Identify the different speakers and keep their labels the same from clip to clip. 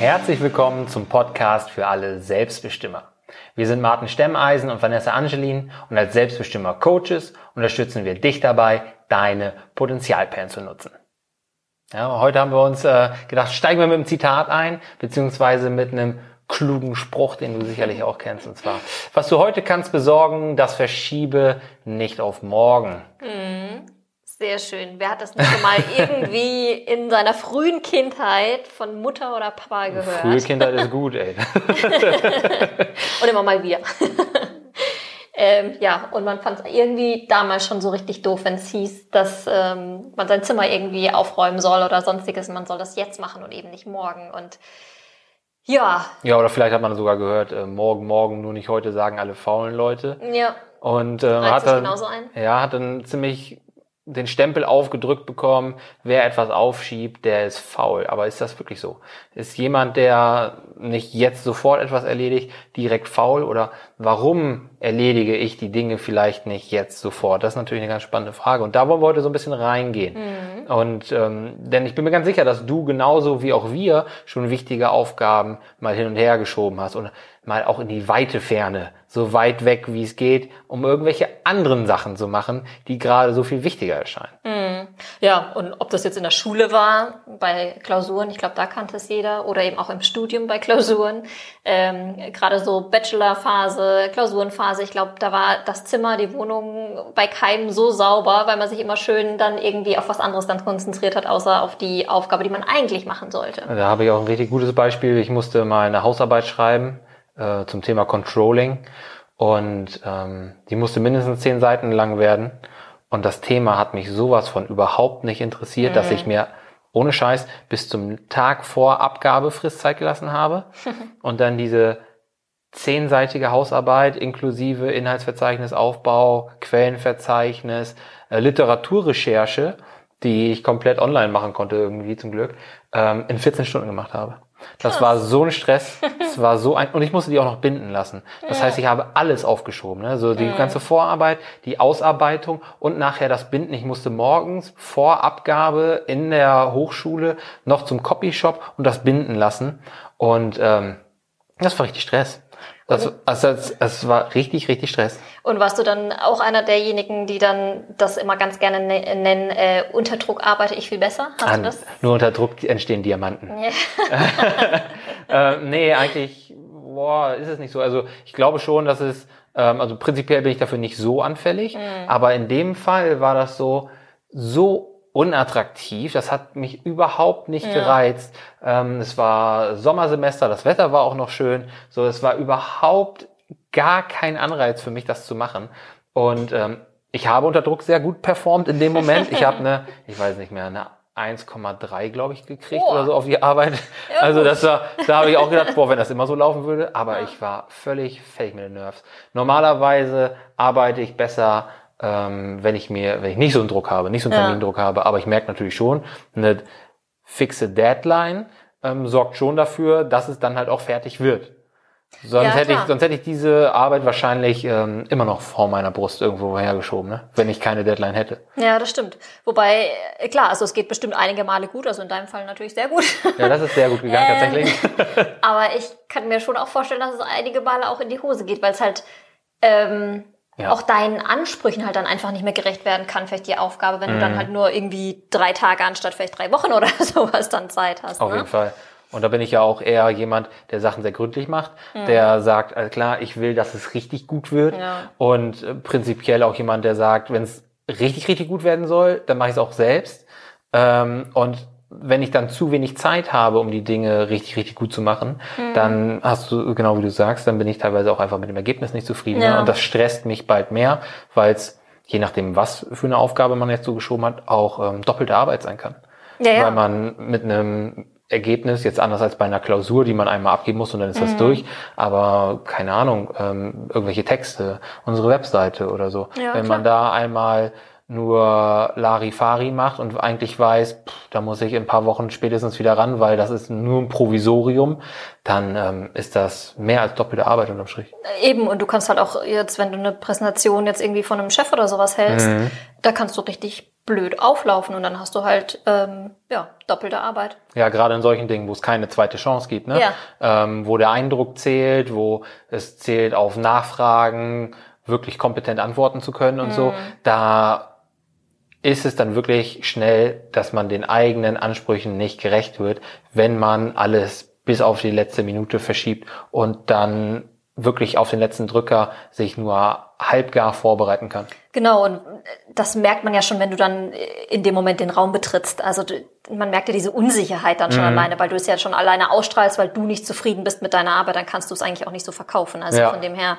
Speaker 1: Herzlich willkommen zum Podcast für alle Selbstbestimmer. Wir sind Martin Stemmeisen und Vanessa Angelin und als Selbstbestimmer Coaches unterstützen wir dich dabei, deine Potenzialperlen zu nutzen. Ja, heute haben wir uns äh, gedacht, steigen wir mit einem Zitat ein, beziehungsweise mit einem klugen Spruch, den du sicherlich auch kennst, und zwar, was du heute kannst besorgen, das verschiebe nicht auf morgen.
Speaker 2: Mhm. Sehr schön. Wer hat das nicht schon mal irgendwie in seiner frühen Kindheit von Mutter oder Papa gehört?
Speaker 1: Frühe Kindheit ist gut, ey.
Speaker 2: und immer mal wieder. ähm, ja, und man fand es irgendwie damals schon so richtig doof, wenn es hieß, dass ähm, man sein Zimmer irgendwie aufräumen soll oder sonstiges. Man soll das jetzt machen und eben nicht morgen. Und ja.
Speaker 1: Ja, oder vielleicht hat man sogar gehört, äh, morgen, morgen, nur nicht heute, sagen alle faulen Leute.
Speaker 2: Ja.
Speaker 1: Und äh, hat dann, ja, hat dann ziemlich den Stempel aufgedrückt bekommen, wer etwas aufschiebt, der ist faul. Aber ist das wirklich so? Ist jemand, der nicht jetzt sofort etwas erledigt, direkt faul? Oder warum erledige ich die Dinge vielleicht nicht jetzt sofort? Das ist natürlich eine ganz spannende Frage. Und da wollen wir heute so ein bisschen reingehen. Mhm. Und ähm, denn ich bin mir ganz sicher, dass du genauso wie auch wir schon wichtige Aufgaben mal hin und her geschoben hast und mal auch in die weite Ferne so weit weg, wie es geht, um irgendwelche anderen Sachen zu machen, die gerade so viel wichtiger erscheinen.
Speaker 2: Mhm. Ja, und ob das jetzt in der Schule war, bei Klausuren, ich glaube, da kannte es jeder, oder eben auch im Studium bei Klausuren, ähm, gerade so Bachelorphase, Klausurenphase, ich glaube, da war das Zimmer, die Wohnung bei keinem so sauber, weil man sich immer schön dann irgendwie auf was anderes dann konzentriert hat, außer auf die Aufgabe, die man eigentlich machen sollte.
Speaker 1: Da habe ich auch ein richtig gutes Beispiel. Ich musste mal eine Hausarbeit schreiben äh, zum Thema Controlling und ähm, die musste mindestens zehn Seiten lang werden. Und das Thema hat mich sowas von überhaupt nicht interessiert, mhm. dass ich mir ohne Scheiß bis zum Tag vor Abgabefrist Zeit gelassen habe und dann diese zehnseitige Hausarbeit inklusive Inhaltsverzeichnis, Aufbau, Quellenverzeichnis, äh, Literaturrecherche, die ich komplett online machen konnte irgendwie zum Glück, ähm, in 14 Stunden gemacht habe. Das war so ein Stress. Es war so ein, und ich musste die auch noch binden lassen. Das ja. heißt, ich habe alles aufgeschoben, ne? So die mhm. ganze Vorarbeit, die Ausarbeitung und nachher das Binden. Ich musste morgens vor Abgabe in der Hochschule noch zum Copyshop und das binden lassen. Und ähm, das war richtig Stress. Das, also, es, es war richtig, richtig Stress.
Speaker 2: Und warst du dann auch einer derjenigen, die dann das immer ganz gerne ne, nennen, äh, unter Druck arbeite ich viel besser?
Speaker 1: Hast An, du das? Nur unter Druck entstehen Diamanten. Ja. äh, nee, eigentlich boah, ist es nicht so. Also ich glaube schon, dass es, ähm, also prinzipiell bin ich dafür nicht so anfällig, mhm. aber in dem Fall war das so, so unattraktiv. Das hat mich überhaupt nicht ja. gereizt. Ähm, es war Sommersemester, das Wetter war auch noch schön. So, es war überhaupt gar kein Anreiz für mich, das zu machen. Und ähm, ich habe unter Druck sehr gut performt in dem Moment. Ich habe eine, ich weiß nicht mehr, eine 1,3, glaube ich, gekriegt boah. oder so auf die Arbeit. Ja, also das war, da habe ich auch gedacht, boah, wenn das immer so laufen würde. Aber ja. ich war völlig fertig mit den Nerves. Normalerweise arbeite ich besser ähm, wenn ich mir, wenn ich nicht so einen Druck habe, nicht so einen ja. Termindruck habe, aber ich merke natürlich schon, eine fixe Deadline ähm, sorgt schon dafür, dass es dann halt auch fertig wird. Sonst ja, hätte ich, sonst hätte ich diese Arbeit wahrscheinlich ähm, immer noch vor meiner Brust irgendwo hergeschoben, ne? wenn ich keine Deadline hätte.
Speaker 2: Ja, das stimmt. Wobei, äh, klar, also es geht bestimmt einige Male gut, also in deinem Fall natürlich sehr gut.
Speaker 1: Ja, das ist sehr gut gegangen, ähm,
Speaker 2: tatsächlich. aber ich kann mir schon auch vorstellen, dass es einige Male auch in die Hose geht, weil es halt ähm, ja. auch deinen Ansprüchen halt dann einfach nicht mehr gerecht werden kann, vielleicht die Aufgabe, wenn mhm. du dann mhm. halt nur irgendwie drei Tage anstatt vielleicht drei Wochen oder sowas dann Zeit hast.
Speaker 1: Auf ne? jeden Fall. Und da bin ich ja auch eher jemand, der Sachen sehr gründlich macht, mhm. der sagt, also klar, ich will, dass es richtig gut wird. Ja. Und äh, prinzipiell auch jemand, der sagt, wenn es richtig, richtig gut werden soll, dann mache ich es auch selbst. Ähm, und wenn ich dann zu wenig Zeit habe, um die Dinge richtig, richtig gut zu machen, mhm. dann hast du, genau wie du sagst, dann bin ich teilweise auch einfach mit dem Ergebnis nicht zufrieden. Ja. Und das stresst mich bald mehr, weil es, je nachdem, was für eine Aufgabe man jetzt so geschoben hat, auch ähm, doppelte Arbeit sein kann. Ja, ja. Weil man mit einem Ergebnis, jetzt anders als bei einer Klausur, die man einmal abgeben muss und dann ist mhm. das durch, aber keine Ahnung, ähm, irgendwelche Texte, unsere Webseite oder so. Ja, Wenn klar. man da einmal nur Larifari macht und eigentlich weiß, pff, da muss ich in ein paar Wochen spätestens wieder ran, weil das ist nur ein Provisorium, dann ähm, ist das mehr als doppelte Arbeit unterm Strich.
Speaker 2: Eben, und du kannst halt auch jetzt, wenn du eine Präsentation jetzt irgendwie von einem Chef oder sowas hältst, mhm. da kannst du richtig blöd auflaufen und dann hast du halt ähm, ja doppelte Arbeit.
Speaker 1: Ja, gerade in solchen Dingen, wo es keine zweite Chance gibt, ne?
Speaker 2: Ja.
Speaker 1: Ähm, wo der Eindruck zählt, wo es zählt, auf Nachfragen wirklich kompetent antworten zu können und so, da ist es dann wirklich schnell, dass man den eigenen Ansprüchen nicht gerecht wird, wenn man alles bis auf die letzte Minute verschiebt und dann wirklich auf den letzten Drücker sich nur halbgar vorbereiten kann.
Speaker 2: Genau, und das merkt man ja schon, wenn du dann in dem Moment den Raum betrittst. Also man merkt ja diese Unsicherheit dann schon
Speaker 1: Mhm.
Speaker 2: alleine, weil du es ja schon alleine ausstrahlst, weil du nicht zufrieden bist mit deiner Arbeit, dann kannst du es eigentlich auch nicht so verkaufen. Also
Speaker 1: Ja.
Speaker 2: von dem her,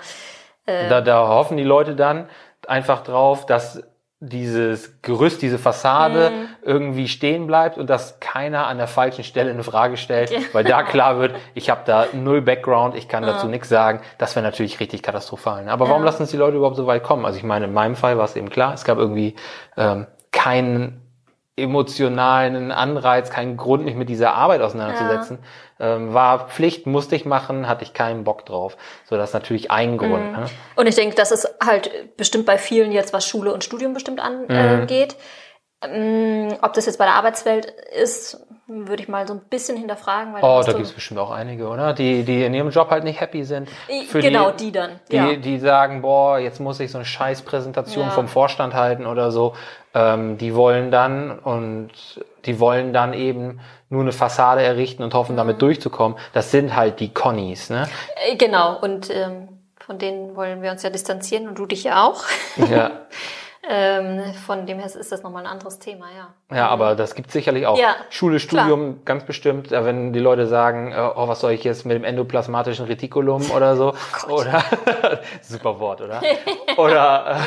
Speaker 1: Da, da hoffen die Leute dann einfach drauf, dass dieses Gerüst, diese Fassade
Speaker 2: Mhm.
Speaker 1: irgendwie stehen bleibt und dass keiner an der falschen Stelle eine Frage stellt, weil da klar wird, ich habe da null Background, ich kann dazu nichts sagen. Das wäre natürlich richtig katastrophal. ne? Aber warum lassen es die Leute überhaupt so weit kommen? Also ich meine, in meinem Fall war es eben klar, es gab irgendwie ähm, keinen emotionalen Anreiz, keinen Grund, mich mit dieser Arbeit auseinanderzusetzen. Ähm, war Pflicht, musste ich machen, hatte ich keinen Bock drauf. So, das ist natürlich ein Grund. Ne?
Speaker 2: Und ich denke, das ist halt bestimmt bei vielen jetzt, was Schule und Studium bestimmt
Speaker 1: Mhm.
Speaker 2: angeht. Ähm, ob das jetzt bei der Arbeitswelt ist, würde ich mal so ein bisschen hinterfragen. Weil
Speaker 1: Oh, da gibt es bestimmt auch einige, oder? Die, die in ihrem Job halt nicht happy sind. Für
Speaker 2: genau, die, dann.
Speaker 1: Die,
Speaker 2: ja.
Speaker 1: die sagen, boah, jetzt muss ich so eine scheiß Präsentation
Speaker 2: Ja.
Speaker 1: vom Vorstand halten oder so. Ähm, die wollen dann und die wollen dann eben nur eine Fassade errichten und hoffen,
Speaker 2: Mhm.
Speaker 1: damit durchzukommen. Das sind halt die Connies, ne?
Speaker 2: Äh, Genau, und ähm, von denen wollen wir uns ja distanzieren und du dich ja auch.
Speaker 1: Ja.
Speaker 2: ähm, von dem her ist das nochmal ein anderes Thema, ja.
Speaker 1: Ja, aber das gibt sicherlich auch.
Speaker 2: Ja,
Speaker 1: Schule, Studium, ganz bestimmt. Wenn die Leute sagen, äh, oh, was soll ich jetzt mit dem endoplasmatischen Retikulum oder so? oder super Wort, oder? oder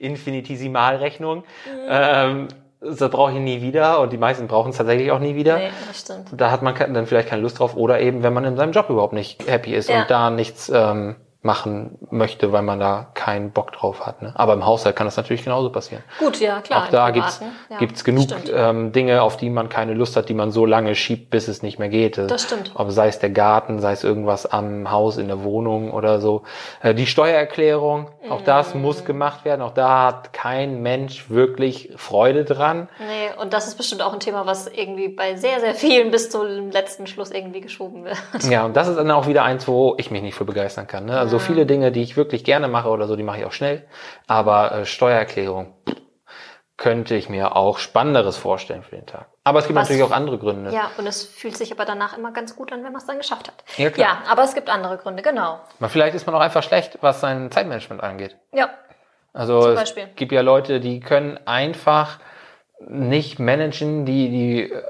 Speaker 1: äh, Infinitesimalrechnung. Ähm, das brauche ich nie wieder und die meisten brauchen es tatsächlich auch nie wieder.
Speaker 2: Nee, das stimmt.
Speaker 1: Da hat man dann vielleicht keine Lust drauf oder eben, wenn man in seinem Job überhaupt nicht happy ist
Speaker 2: Ja.
Speaker 1: und da nichts ähm, machen möchte, weil man da keinen Bock drauf hat. Ne? Aber im Haushalt kann das natürlich genauso passieren.
Speaker 2: Gut, ja, klar.
Speaker 1: Auch da gibt's
Speaker 2: ja,
Speaker 1: gibt's genug ähm, Dinge, auf die man keine Lust hat, die man so lange schiebt, bis es nicht mehr geht.
Speaker 2: Das stimmt.
Speaker 1: Ob sei es der Garten, sei es irgendwas am Haus, in der Wohnung oder so. Äh, die Steuererklärung, auch das
Speaker 2: Mm.
Speaker 1: muss gemacht werden. Auch da hat kein Mensch wirklich Freude dran.
Speaker 2: Nee, und das ist bestimmt auch ein Thema, was irgendwie bei sehr, sehr vielen bis zum letzten Schluss irgendwie geschoben wird.
Speaker 1: Ja, und das ist dann auch wieder eins, wo ich mich nicht für begeistern kann. Ne? Also viele Dinge, die ich wirklich gerne mache oder so, die mache ich auch schnell. Aber äh, Steuererklärung könnte ich mir auch Spannenderes vorstellen für den Tag. Aber es gibt
Speaker 2: Was-
Speaker 1: natürlich auch andere Gründe.
Speaker 2: Ja, und es fühlt sich aber danach immer ganz gut an, wenn man es dann geschafft hat.
Speaker 1: Ja, klar.
Speaker 2: ja, aber es gibt andere Gründe, genau.
Speaker 1: Vielleicht ist man auch einfach schlecht, was sein Zeitmanagement angeht.
Speaker 2: Ja,
Speaker 1: Also
Speaker 2: Zum
Speaker 1: es gibt ja Leute, die können einfach nicht managen, die, die äh,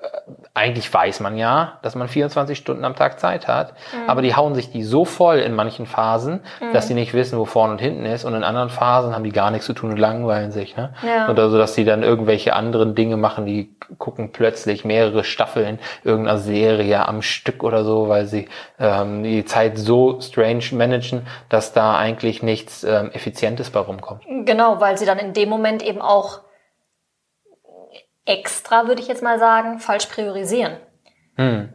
Speaker 1: eigentlich weiß man ja, dass man 24 Stunden am Tag Zeit hat,
Speaker 2: Mhm.
Speaker 1: aber die hauen sich die so voll in manchen Phasen, dass sie nicht wissen, wo vorne und hinten ist und in anderen Phasen haben die gar nichts zu tun und langweilen sich. Ne?
Speaker 2: Ja.
Speaker 1: Oder so, dass sie dann irgendwelche anderen Dinge machen, die gucken plötzlich mehrere Staffeln irgendeiner Serie am Stück oder so, weil sie ähm, die Zeit so strange managen, dass da eigentlich nichts ähm, Effizientes bei rumkommt.
Speaker 2: genau, weil sie dann in dem Moment eben auch extra, würde ich jetzt mal sagen, falsch priorisieren.
Speaker 1: Hm.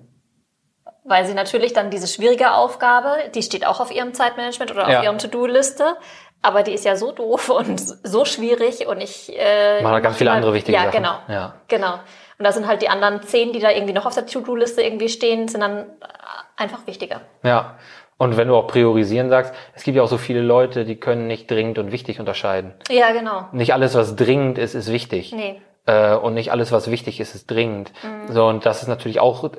Speaker 2: Weil sie natürlich dann diese schwierige Aufgabe, die steht auch auf ihrem Zeitmanagement oder auf
Speaker 1: Ja.
Speaker 2: ihrem To-Do-Liste, aber die ist ja so doof und so schwierig und ich äh,
Speaker 1: Man hat ganz
Speaker 2: mach
Speaker 1: viele
Speaker 2: mal-
Speaker 1: andere wichtige
Speaker 2: ja,
Speaker 1: Sachen.
Speaker 2: Genau,
Speaker 1: Ja.
Speaker 2: genau. Und da sind halt die anderen zehn, die da irgendwie noch auf der To-Do-Liste irgendwie stehen, sind dann einfach wichtiger.
Speaker 1: Ja. Und wenn du auch priorisieren sagst, es gibt ja auch so viele Leute, die können nicht dringend und wichtig unterscheiden.
Speaker 2: Ja, genau.
Speaker 1: Nicht alles, was dringend ist, ist wichtig.
Speaker 2: Nee.
Speaker 1: Äh, und nicht alles, was wichtig ist, ist dringend.
Speaker 2: Mhm.
Speaker 1: So, und das ist natürlich auch äh,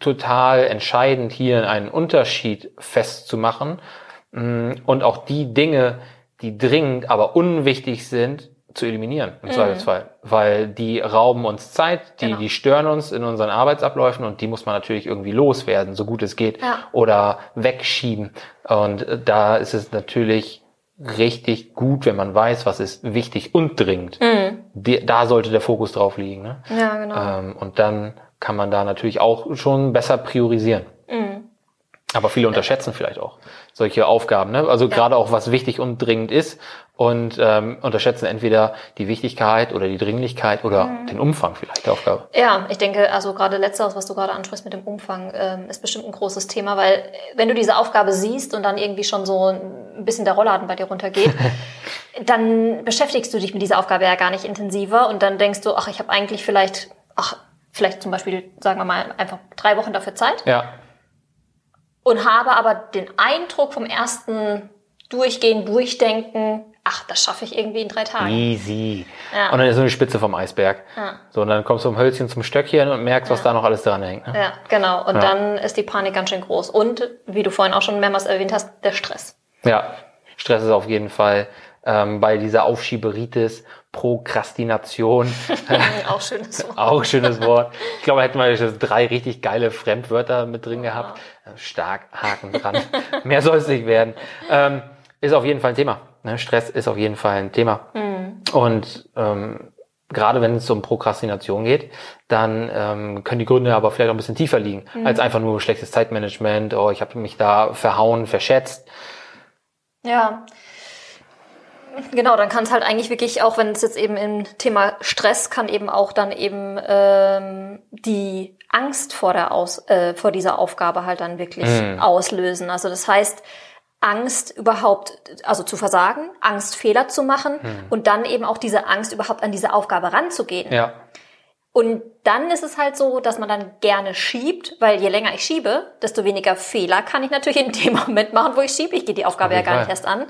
Speaker 1: total entscheidend, hier einen Unterschied festzumachen. Mm, Und auch die Dinge, die dringend, aber unwichtig sind, zu eliminieren im Zweifelsfall. Weil die rauben uns Zeit, die,
Speaker 2: Mhm. Genau.
Speaker 1: die stören uns in unseren Arbeitsabläufen und die muss man natürlich irgendwie loswerden, so gut es geht.
Speaker 2: Ja.
Speaker 1: Oder wegschieben. Und da ist es natürlich richtig gut, wenn man weiß, was ist wichtig und dringend. Die, da sollte der Fokus drauf liegen. Ne?
Speaker 2: Ja, genau.
Speaker 1: Ähm, und dann kann man da natürlich auch schon besser priorisieren. Aber viele unterschätzen vielleicht auch solche Aufgaben, ne? Also ja. gerade auch was wichtig und dringend ist und ähm, unterschätzen entweder die Wichtigkeit oder die Dringlichkeit oder mhm. den Umfang vielleicht der Aufgabe.
Speaker 2: Ja, ich denke, also gerade letzteres, was du gerade ansprichst mit dem Umfang, ähm, ist bestimmt ein großes Thema, weil wenn du diese Aufgabe siehst und dann irgendwie schon so ein bisschen der Rollladen bei dir runtergeht, dann beschäftigst du dich mit dieser Aufgabe ja gar nicht intensiver und dann denkst du, ach, ich habe eigentlich vielleicht, ach, vielleicht zum Beispiel, sagen wir mal, einfach drei Wochen dafür Zeit.
Speaker 1: Ja.
Speaker 2: Und habe aber den Eindruck vom ersten Durchgehen, Durchdenken, ach, das schaffe ich irgendwie in drei Tagen.
Speaker 1: Easy. Ja. Und dann ist so eine Spitze vom Eisberg. Ja. So, und dann kommst du vom Hölzchen zum Stöckchen und merkst, was ja. da noch alles dran hängt.
Speaker 2: Ne? Ja, genau. Und dann ist die Panik ganz schön groß. Und, wie du vorhin auch schon mehrmals erwähnt hast, der Stress.
Speaker 1: Ja, Stress ist auf jeden Fall ähm, bei dieser Aufschieberitis, Prokrastination.
Speaker 2: auch schönes Wort.
Speaker 1: auch schönes Wort. Ich glaube, hätten wir drei richtig geile Fremdwörter mit drin gehabt. Stark, Haken dran. Mehr soll es nicht werden. Ähm, ist auf jeden Fall ein Thema. Ne? Stress ist auf jeden Fall ein Thema. Mhm. Und ähm, gerade wenn es um Prokrastination geht, dann ähm, können die Gründe aber vielleicht auch ein bisschen tiefer liegen, mhm. als einfach nur schlechtes Zeitmanagement, oh, ich habe mich da verhauen, verschätzt.
Speaker 2: Ja. Genau, dann kann es halt eigentlich wirklich, auch wenn es jetzt eben im Thema Stress, kann eben auch dann eben ähm, die Angst vor der Aus, äh, vor dieser Aufgabe halt dann wirklich mm. auslösen. Also das heißt, Angst überhaupt, also zu versagen, Angst Fehler zu machen hm. und dann eben auch diese Angst überhaupt an diese Aufgabe ranzugehen.
Speaker 1: Ja.
Speaker 2: Und dann ist es halt so, dass man dann gerne schiebt, weil je länger ich schiebe, desto weniger Fehler kann ich natürlich in dem Moment machen, wo ich schiebe. Ich gehe die Aufgabe ja gar nicht erst an.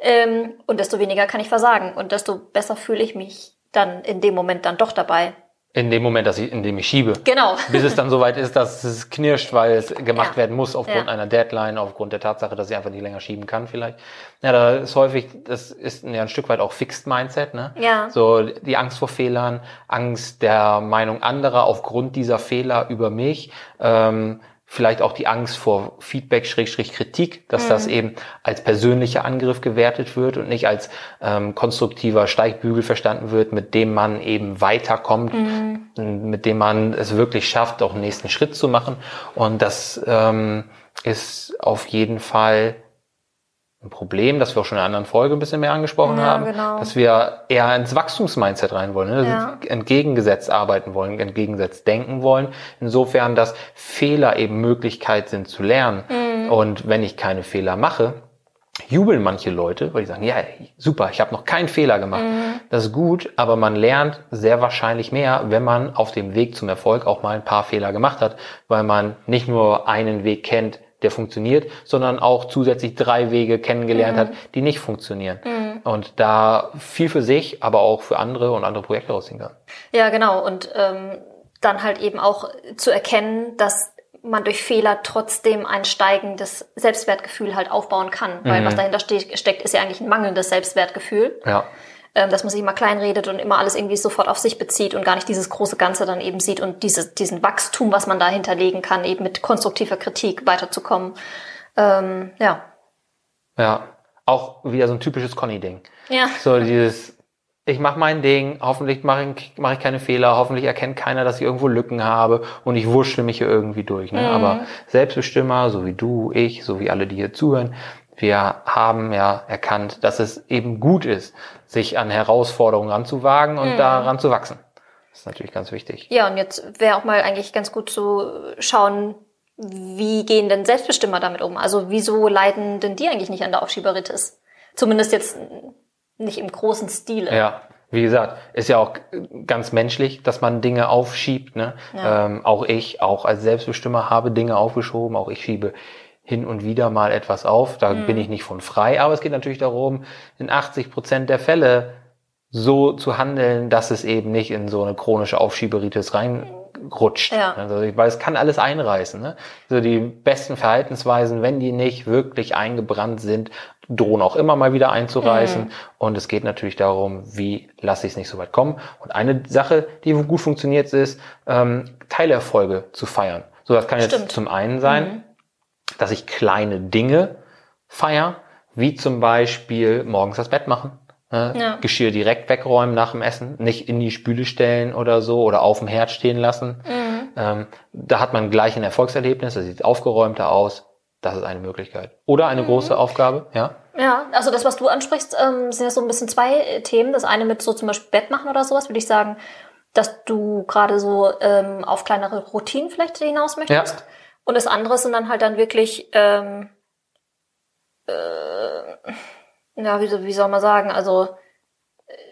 Speaker 2: Ähm, und desto weniger kann ich versagen und desto besser fühle ich mich dann in dem Moment dann doch dabei.
Speaker 1: In dem Moment, dass ich, in dem ich schiebe.
Speaker 2: Genau.
Speaker 1: Bis es dann soweit ist, dass es knirscht, weil es gemacht ja. werden muss aufgrund ja. einer Deadline, aufgrund der Tatsache, dass ich einfach nicht länger schieben kann vielleicht. Ja, da ist häufig, das ist ja ein Stück weit auch Fixed Mindset, ne?
Speaker 2: Ja.
Speaker 1: So die Angst vor Fehlern, Angst der Meinung anderer aufgrund dieser Fehler über mich. Ähm, vielleicht auch die Angst vor Feedback, Schrägstrich Kritik, dass mhm. das eben als persönlicher Angriff gewertet wird und nicht als ähm, konstruktiver Steigbügel verstanden wird, mit dem man eben weiterkommt, mhm. mit dem man es wirklich schafft, auch einen nächsten Schritt zu machen. Und das ähm, ist auf jeden Fall ein Problem, das wir auch schon in einer anderen Folge ein bisschen mehr angesprochen ja, haben, genau. dass wir eher ins Wachstumsmindset rein wollen, ne? ja. entgegengesetzt arbeiten wollen, entgegengesetzt denken wollen. Insofern, dass Fehler eben Möglichkeit sind zu lernen. Mhm. Und wenn ich keine Fehler mache, jubeln manche Leute, weil die sagen, ja, super, ich habe noch keinen Fehler gemacht. Mhm. Das ist gut, aber man lernt sehr wahrscheinlich mehr, wenn man auf dem Weg zum Erfolg auch mal ein paar Fehler gemacht hat, weil man nicht nur einen Weg kennt, der funktioniert, sondern auch zusätzlich drei Wege kennengelernt mhm. hat, die nicht funktionieren. Mhm. Und da viel für sich, aber auch für andere und andere Projekte rausziehen kann.
Speaker 2: Ja, genau. Und ähm, dann halt eben auch zu erkennen, dass man durch Fehler trotzdem ein steigendes Selbstwertgefühl halt aufbauen kann. Weil mhm. was dahinter steckt, ist ja eigentlich ein mangelndes Selbstwertgefühl.
Speaker 1: Ja.
Speaker 2: Ähm, dass man sich immer kleinredet und immer alles irgendwie sofort auf sich bezieht und gar nicht dieses große Ganze dann eben sieht und dieses, diesen Wachstum, was man da hinterlegen kann, eben mit konstruktiver Kritik weiterzukommen. Ähm, ja.
Speaker 1: Ja, auch wieder so ein typisches Conny-Ding.
Speaker 2: Ja.
Speaker 1: So dieses, ich mache mein Ding, hoffentlich mache ich, mach ich keine Fehler, hoffentlich erkennt keiner, dass ich irgendwo Lücken habe und ich wurschtel mich hier irgendwie durch. Ne? Mhm. Aber Selbstbestimmer, so wie du, ich, so wie alle, die hier zuhören, wir haben ja erkannt, dass es eben gut ist, sich an Herausforderungen ranzuwagen und mhm. daran zu wachsen. Das ist natürlich ganz wichtig.
Speaker 2: Ja, und jetzt wäre auch mal eigentlich ganz gut zu schauen, wie gehen denn Selbstbestimmer damit um? Also wieso leiden denn die eigentlich nicht an der Aufschieberitis? Zumindest jetzt nicht im großen Stile.
Speaker 1: Ja, wie gesagt, ist ja auch ganz menschlich, dass man Dinge aufschiebt. Ne? Ja. Ähm, auch ich, auch als Selbstbestimmer habe Dinge aufgeschoben. Auch ich schiebe hin und wieder mal etwas auf. Da mhm. bin ich nicht von frei, aber es geht natürlich darum, in 80 Prozent der Fälle so zu handeln, dass es eben nicht in so eine chronische Aufschieberitis reinrutscht. Ja. Also, weil es kann alles einreißen. Ne? Also die besten Verhaltensweisen, wenn die nicht wirklich eingebrannt sind, drohen auch immer mal wieder einzureißen. Mhm. Und es geht natürlich darum, wie lasse ich es nicht so weit kommen. Und eine Sache, die gut funktioniert, ist, ähm, Teilerfolge zu feiern. So, das kann Stimmt. jetzt zum einen sein, mhm dass ich kleine Dinge feier, wie zum Beispiel morgens das Bett machen. Ne? Ja. Geschirr direkt wegräumen nach dem Essen, nicht in die Spüle stellen oder so oder auf dem Herd stehen lassen. Mhm. Ähm, da hat man gleich ein Erfolgserlebnis, das sieht aufgeräumter aus, Das ist eine Möglichkeit. Oder eine mhm. große Aufgabe, ja?
Speaker 2: Ja, also das, was du ansprichst, ähm, sind ja so ein bisschen zwei äh, Themen. Das eine mit so zum Beispiel Bett machen oder sowas, würde ich sagen, dass du gerade so ähm, auf kleinere Routinen vielleicht hinaus möchtest. Ja. Und das andere sind dann halt dann wirklich, ähm, äh, ja, wie, wie soll man sagen, also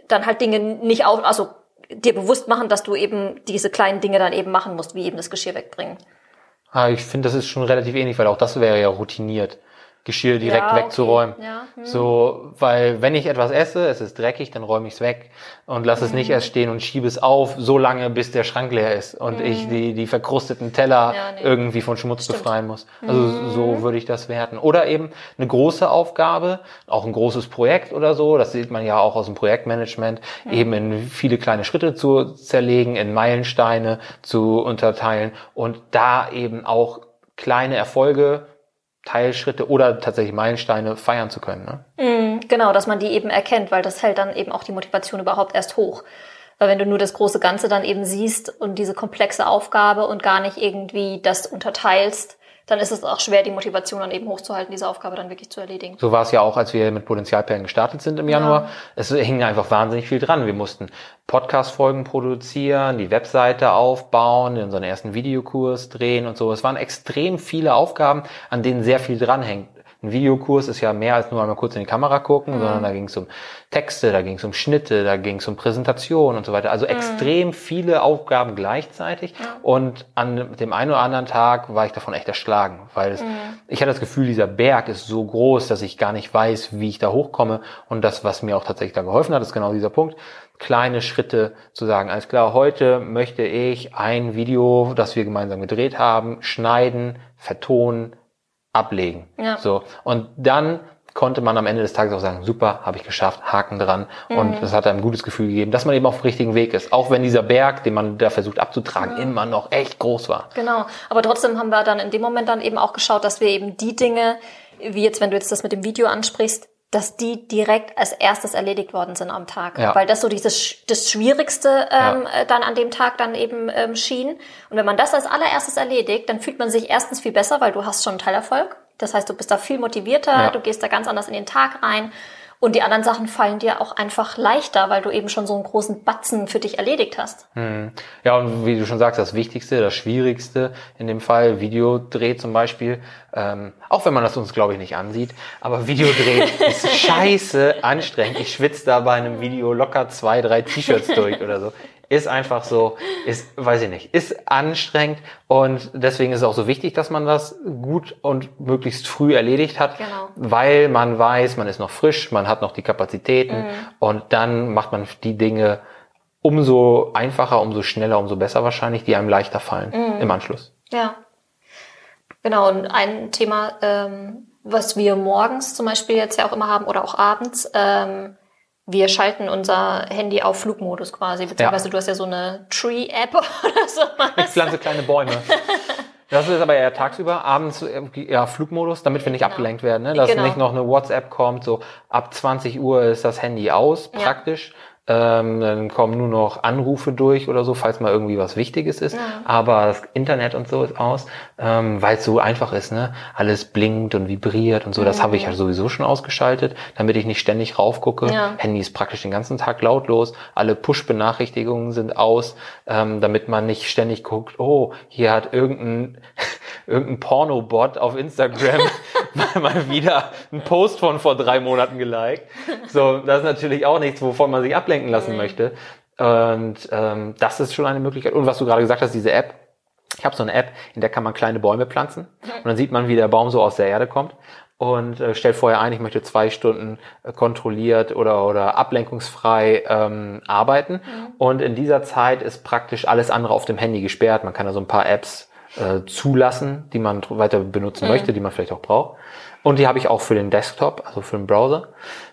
Speaker 2: dann halt Dinge nicht auf, also dir bewusst machen, dass du eben diese kleinen Dinge dann eben machen musst, wie eben das Geschirr wegbringen.
Speaker 1: Ah, ich finde, das ist schon relativ ähnlich, weil auch das wäre ja routiniert. Geschirr direkt ja, wegzuräumen.
Speaker 2: Okay. Ja,
Speaker 1: hm. So, weil wenn ich etwas esse, es ist dreckig, dann räume ich es weg und lass mhm. es nicht hm. erst stehen und schiebe es auf, so lange, bis der Schrank leer ist und mhm. ich die, die verkrusteten Teller ja, nee. irgendwie von Schmutz Stimmt. befreien muss. Also mhm. so würde ich das werten. Oder eben eine große Aufgabe, auch ein großes Projekt oder so, das sieht man ja auch aus dem Projektmanagement, hm. eben in viele kleine Schritte zu zerlegen, in Meilensteine zu unterteilen und da eben auch kleine Erfolge Teilschritte oder tatsächlich Meilensteine feiern zu können. Ne?
Speaker 2: Mm, genau, dass man die eben erkennt, weil das hält dann eben auch die Motivation überhaupt erst hoch. Weil wenn du nur das große Ganze dann eben siehst und diese komplexe Aufgabe und gar nicht irgendwie das unterteilst, dann ist es auch schwer, die Motivation dann eben hochzuhalten, diese Aufgabe dann wirklich zu erledigen.
Speaker 1: So war es ja auch, als wir mit Potenzialperlen gestartet sind im Januar. Ja. Es hing einfach wahnsinnig viel dran. Wir mussten Podcast-Folgen produzieren, die Webseite aufbauen, unseren ersten Videokurs drehen und so. Es waren extrem viele Aufgaben, an denen sehr viel dranhängt. Ein Videokurs ist ja mehr als nur einmal kurz in die Kamera gucken, mhm. sondern da ging es um Texte, da ging es um Schnitte, da ging es um Präsentation und so weiter. Also mhm. extrem viele Aufgaben gleichzeitig. Ja. Und an dem einen oder anderen Tag war ich davon echt erschlagen, weil es, mhm. ich hatte das Gefühl, dieser Berg ist so groß, dass ich gar nicht weiß, wie ich da hochkomme. Und das, was mir auch tatsächlich da geholfen hat, ist genau dieser Punkt kleine Schritte zu sagen, alles klar, heute möchte ich ein Video, das wir gemeinsam gedreht haben, schneiden, vertonen, ablegen. Ja. So. Und dann konnte man am Ende des Tages auch sagen, super, habe ich geschafft, Haken dran. Mhm. Und das hat einem ein gutes Gefühl gegeben, dass man eben auf dem richtigen Weg ist. Auch wenn dieser Berg, den man da versucht abzutragen, ja. immer noch echt groß war.
Speaker 2: Genau. Aber trotzdem haben wir dann in dem Moment dann eben auch geschaut, dass wir eben die Dinge, wie jetzt, wenn du jetzt das mit dem Video ansprichst, dass die direkt als erstes erledigt worden sind am Tag. Ja. Weil das so dieses das Schwierigste ähm, ja. dann an dem Tag dann eben ähm, schien. Und wenn man das als allererstes erledigt, dann fühlt man sich erstens viel besser, weil du hast schon einen Teilerfolg. Das heißt, du bist da viel motivierter, ja. du gehst da ganz anders in den Tag rein. Und die anderen Sachen fallen dir auch einfach leichter, weil du eben schon so einen großen Batzen für dich erledigt hast.
Speaker 1: Hm. Ja, und wie du schon sagst, das Wichtigste, das Schwierigste in dem Fall, Videodreh zum Beispiel, ähm, auch wenn man das uns, glaube ich, nicht ansieht, aber Videodreh ist scheiße anstrengend. Ich schwitze da bei einem Video locker zwei, drei T-Shirts durch oder so ist einfach so, ist, weiß ich nicht, ist anstrengend und deswegen ist es auch so wichtig, dass man das gut und möglichst früh erledigt hat, genau. weil man weiß, man ist noch frisch, man hat noch die Kapazitäten mhm. und dann macht man die Dinge umso einfacher, umso schneller, umso besser wahrscheinlich, die einem leichter fallen mhm. im Anschluss.
Speaker 2: Ja. Genau, und ein Thema, ähm, was wir morgens zum Beispiel jetzt ja auch immer haben oder auch abends, ähm, wir schalten unser Handy auf Flugmodus quasi, beziehungsweise ja. du hast ja so eine Tree-App oder so.
Speaker 1: Ich pflanze kleine Bäume. Das ist aber eher tagsüber, abends ja Flugmodus, damit wir nicht genau. abgelenkt werden, ne? dass genau. nicht noch eine WhatsApp kommt, so ab 20 Uhr ist das Handy aus, praktisch. Ja. Ähm, dann kommen nur noch Anrufe durch oder so, falls mal irgendwie was Wichtiges ist. Ja. Aber das Internet und so ist aus, ähm, weil es so einfach ist, ne? Alles blinkt und vibriert und so. Das mhm. habe ich ja sowieso schon ausgeschaltet, damit ich nicht ständig raufgucke. Ja. Handy ist praktisch den ganzen Tag lautlos. Alle Push-Benachrichtigungen sind aus, ähm, damit man nicht ständig guckt, oh, hier hat irgendein irgendein Porno-Bot auf Instagram mal wieder einen Post von vor drei Monaten geliked. So, das ist natürlich auch nichts, wovon man sich ablenken lassen mhm. möchte. Und ähm, das ist schon eine Möglichkeit. Und was du gerade gesagt hast, diese App, ich habe so eine App, in der kann man kleine Bäume pflanzen und dann sieht man, wie der Baum so aus der Erde kommt und äh, stellt vorher ein, ich möchte zwei Stunden äh, kontrolliert oder, oder ablenkungsfrei ähm, arbeiten. Mhm. Und in dieser Zeit ist praktisch alles andere auf dem Handy gesperrt. Man kann da so ein paar Apps äh, zulassen, die man weiter benutzen mhm. möchte, die man vielleicht auch braucht. Und die habe ich auch für den Desktop, also für den Browser.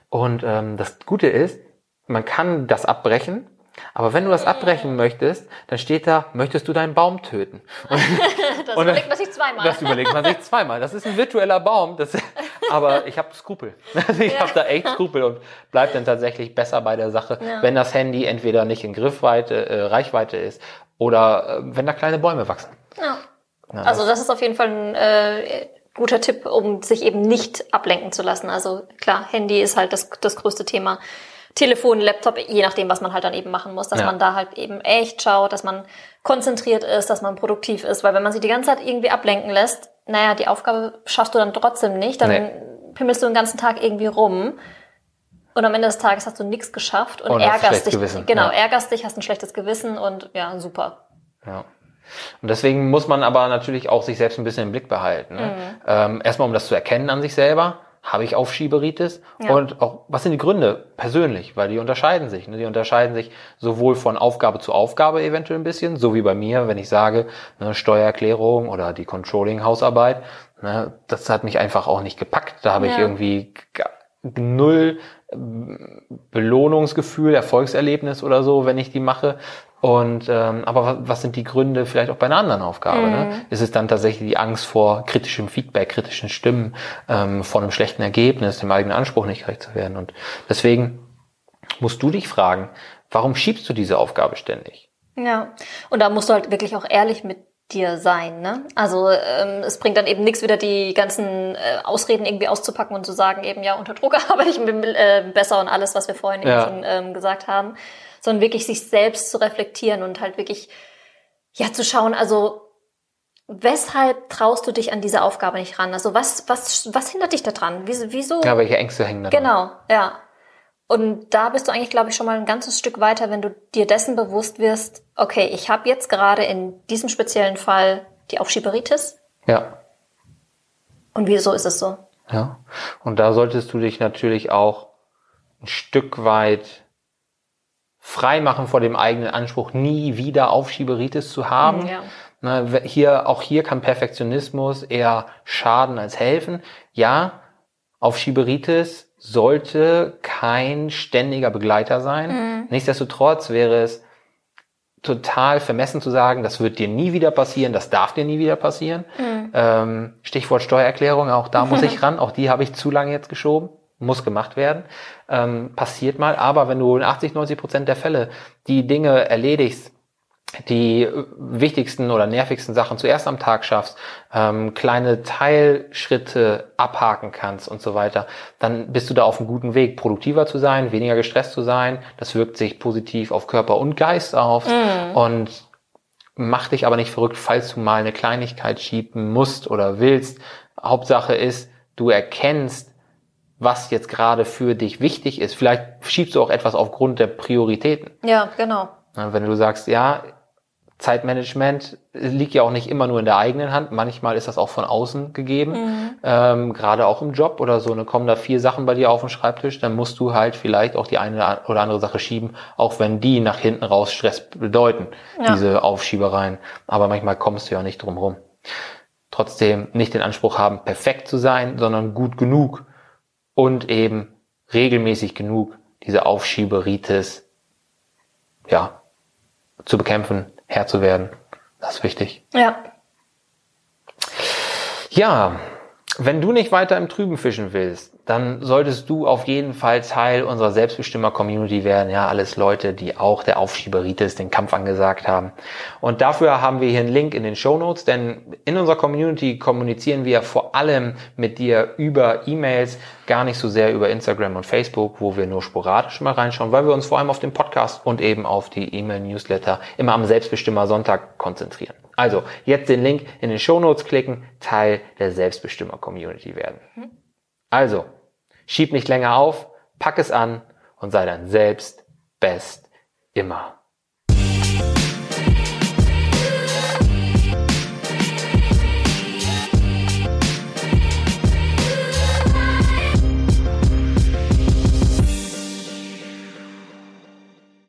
Speaker 1: Und ähm, das Gute ist, man kann das abbrechen, aber wenn du das abbrechen möchtest, dann steht da, möchtest du deinen Baum töten?
Speaker 2: Und, das und überlegt man sich zweimal.
Speaker 1: Das überlegt man sich zweimal. Das ist ein virtueller Baum, das, aber ich habe Skrupel. ich ja. habe da echt Skrupel und bleib dann tatsächlich besser bei der Sache, ja. wenn das Handy entweder nicht in Griffweite, äh, Reichweite ist oder äh, wenn da kleine Bäume wachsen.
Speaker 2: Ja. ja also das ist auf jeden Fall ein äh, guter Tipp, um sich eben nicht ablenken zu lassen. Also klar, Handy ist halt das, das größte Thema. Telefon, Laptop, je nachdem, was man halt dann eben machen muss, dass ja. man da halt eben echt schaut, dass man konzentriert ist, dass man produktiv ist, weil wenn man sich die ganze Zeit irgendwie ablenken lässt, naja, die Aufgabe schaffst du dann trotzdem nicht, dann nee. pimmelst du den ganzen Tag irgendwie rum und am Ende des Tages hast du nichts geschafft und, und ärgerst dich. Gewissen. Genau, ja. ärgerst dich, hast ein schlechtes Gewissen und ja, super.
Speaker 1: Ja. Und deswegen muss man aber natürlich auch sich selbst ein bisschen im Blick behalten. Ne? Mhm. Ähm, erstmal, um das zu erkennen an sich selber, habe ich Aufschieberitis? Ja. Und auch, was sind die Gründe persönlich? Weil die unterscheiden sich. Ne? Die unterscheiden sich sowohl von Aufgabe zu Aufgabe eventuell ein bisschen, so wie bei mir, wenn ich sage, ne, Steuererklärung oder die Controlling-Hausarbeit, ne, das hat mich einfach auch nicht gepackt. Da habe ja. ich irgendwie null Belohnungsgefühl, Erfolgserlebnis oder so, wenn ich die mache. Und ähm, aber was sind die Gründe vielleicht auch bei einer anderen Aufgabe? Ne? Mhm. Ne? Ist es dann tatsächlich die Angst vor kritischem Feedback, kritischen Stimmen, ähm, vor einem schlechten Ergebnis, dem eigenen Anspruch nicht gerecht zu werden? Und deswegen musst du dich fragen, warum schiebst du diese Aufgabe ständig?
Speaker 2: Ja, und da musst du halt wirklich auch ehrlich mit dir sein. Ne? Also ähm, es bringt dann eben nichts, wieder die ganzen äh, Ausreden irgendwie auszupacken und zu sagen, eben ja, unter Druck arbeite ich äh, besser und alles, was wir vorhin ja. eben schon ähm, gesagt haben, sondern wirklich sich selbst zu reflektieren und halt wirklich ja zu schauen, also weshalb traust du dich an diese Aufgabe nicht ran? Also was, was, was hindert dich daran? Wieso? wieso?
Speaker 1: Ja, welche Ängste hängen da
Speaker 2: Genau, ja. Und da bist du eigentlich, glaube ich, schon mal ein ganzes Stück weiter, wenn du dir dessen bewusst wirst, okay, ich habe jetzt gerade in diesem speziellen Fall die Aufschieberitis.
Speaker 1: Ja.
Speaker 2: Und wieso ist es so?
Speaker 1: Ja. Und da solltest du dich natürlich auch ein Stück weit frei machen vor dem eigenen Anspruch, nie wieder Aufschieberitis zu haben. Mhm, ja. Na, hier, auch hier kann Perfektionismus eher schaden als helfen. Ja, Aufschieberitis sollte kein ständiger Begleiter sein. Mhm. Nichtsdestotrotz wäre es total vermessen zu sagen, das wird dir nie wieder passieren, das darf dir nie wieder passieren. Mhm. Ähm, Stichwort Steuererklärung, auch da muss ich ran, auch die habe ich zu lange jetzt geschoben, muss gemacht werden. Ähm, passiert mal, aber wenn du in 80, 90 Prozent der Fälle die Dinge erledigst, die wichtigsten oder nervigsten Sachen zuerst am Tag schaffst, ähm, kleine Teilschritte abhaken kannst und so weiter, dann bist du da auf einem guten Weg, produktiver zu sein, weniger gestresst zu sein. Das wirkt sich positiv auf Körper und Geist auf mm. und mach dich aber nicht verrückt, falls du mal eine Kleinigkeit schieben musst oder willst. Hauptsache ist, du erkennst, was jetzt gerade für dich wichtig ist. Vielleicht schiebst du auch etwas aufgrund der Prioritäten.
Speaker 2: Ja, genau.
Speaker 1: Wenn du sagst, ja, Zeitmanagement liegt ja auch nicht immer nur in der eigenen Hand. Manchmal ist das auch von außen gegeben. Mhm. Ähm, Gerade auch im Job oder so. Ne, kommen da vier Sachen bei dir auf den Schreibtisch, dann musst du halt vielleicht auch die eine oder andere Sache schieben, auch wenn die nach hinten raus Stress bedeuten, ja. diese Aufschiebereien. Aber manchmal kommst du ja nicht drum rum. Trotzdem nicht den Anspruch haben, perfekt zu sein, sondern gut genug und eben regelmäßig genug diese Aufschieberitis, ja, zu bekämpfen, Herr zu werden. Das ist wichtig.
Speaker 2: Ja.
Speaker 1: Ja, wenn du nicht weiter im Trüben fischen willst, dann solltest du auf jeden Fall Teil unserer Selbstbestimmer-Community werden. Ja, alles Leute, die auch der Aufschieberitis den Kampf angesagt haben. Und dafür haben wir hier einen Link in den Show Notes, denn in unserer Community kommunizieren wir vor allem mit dir über E-Mails, gar nicht so sehr über Instagram und Facebook, wo wir nur sporadisch mal reinschauen, weil wir uns vor allem auf den Podcast und eben auf die E-Mail-Newsletter immer am Selbstbestimmer Sonntag konzentrieren. Also jetzt den Link in den Show Notes klicken, Teil der Selbstbestimmer-Community werden. Also, schieb nicht länger auf, pack es an und sei dann selbst best immer.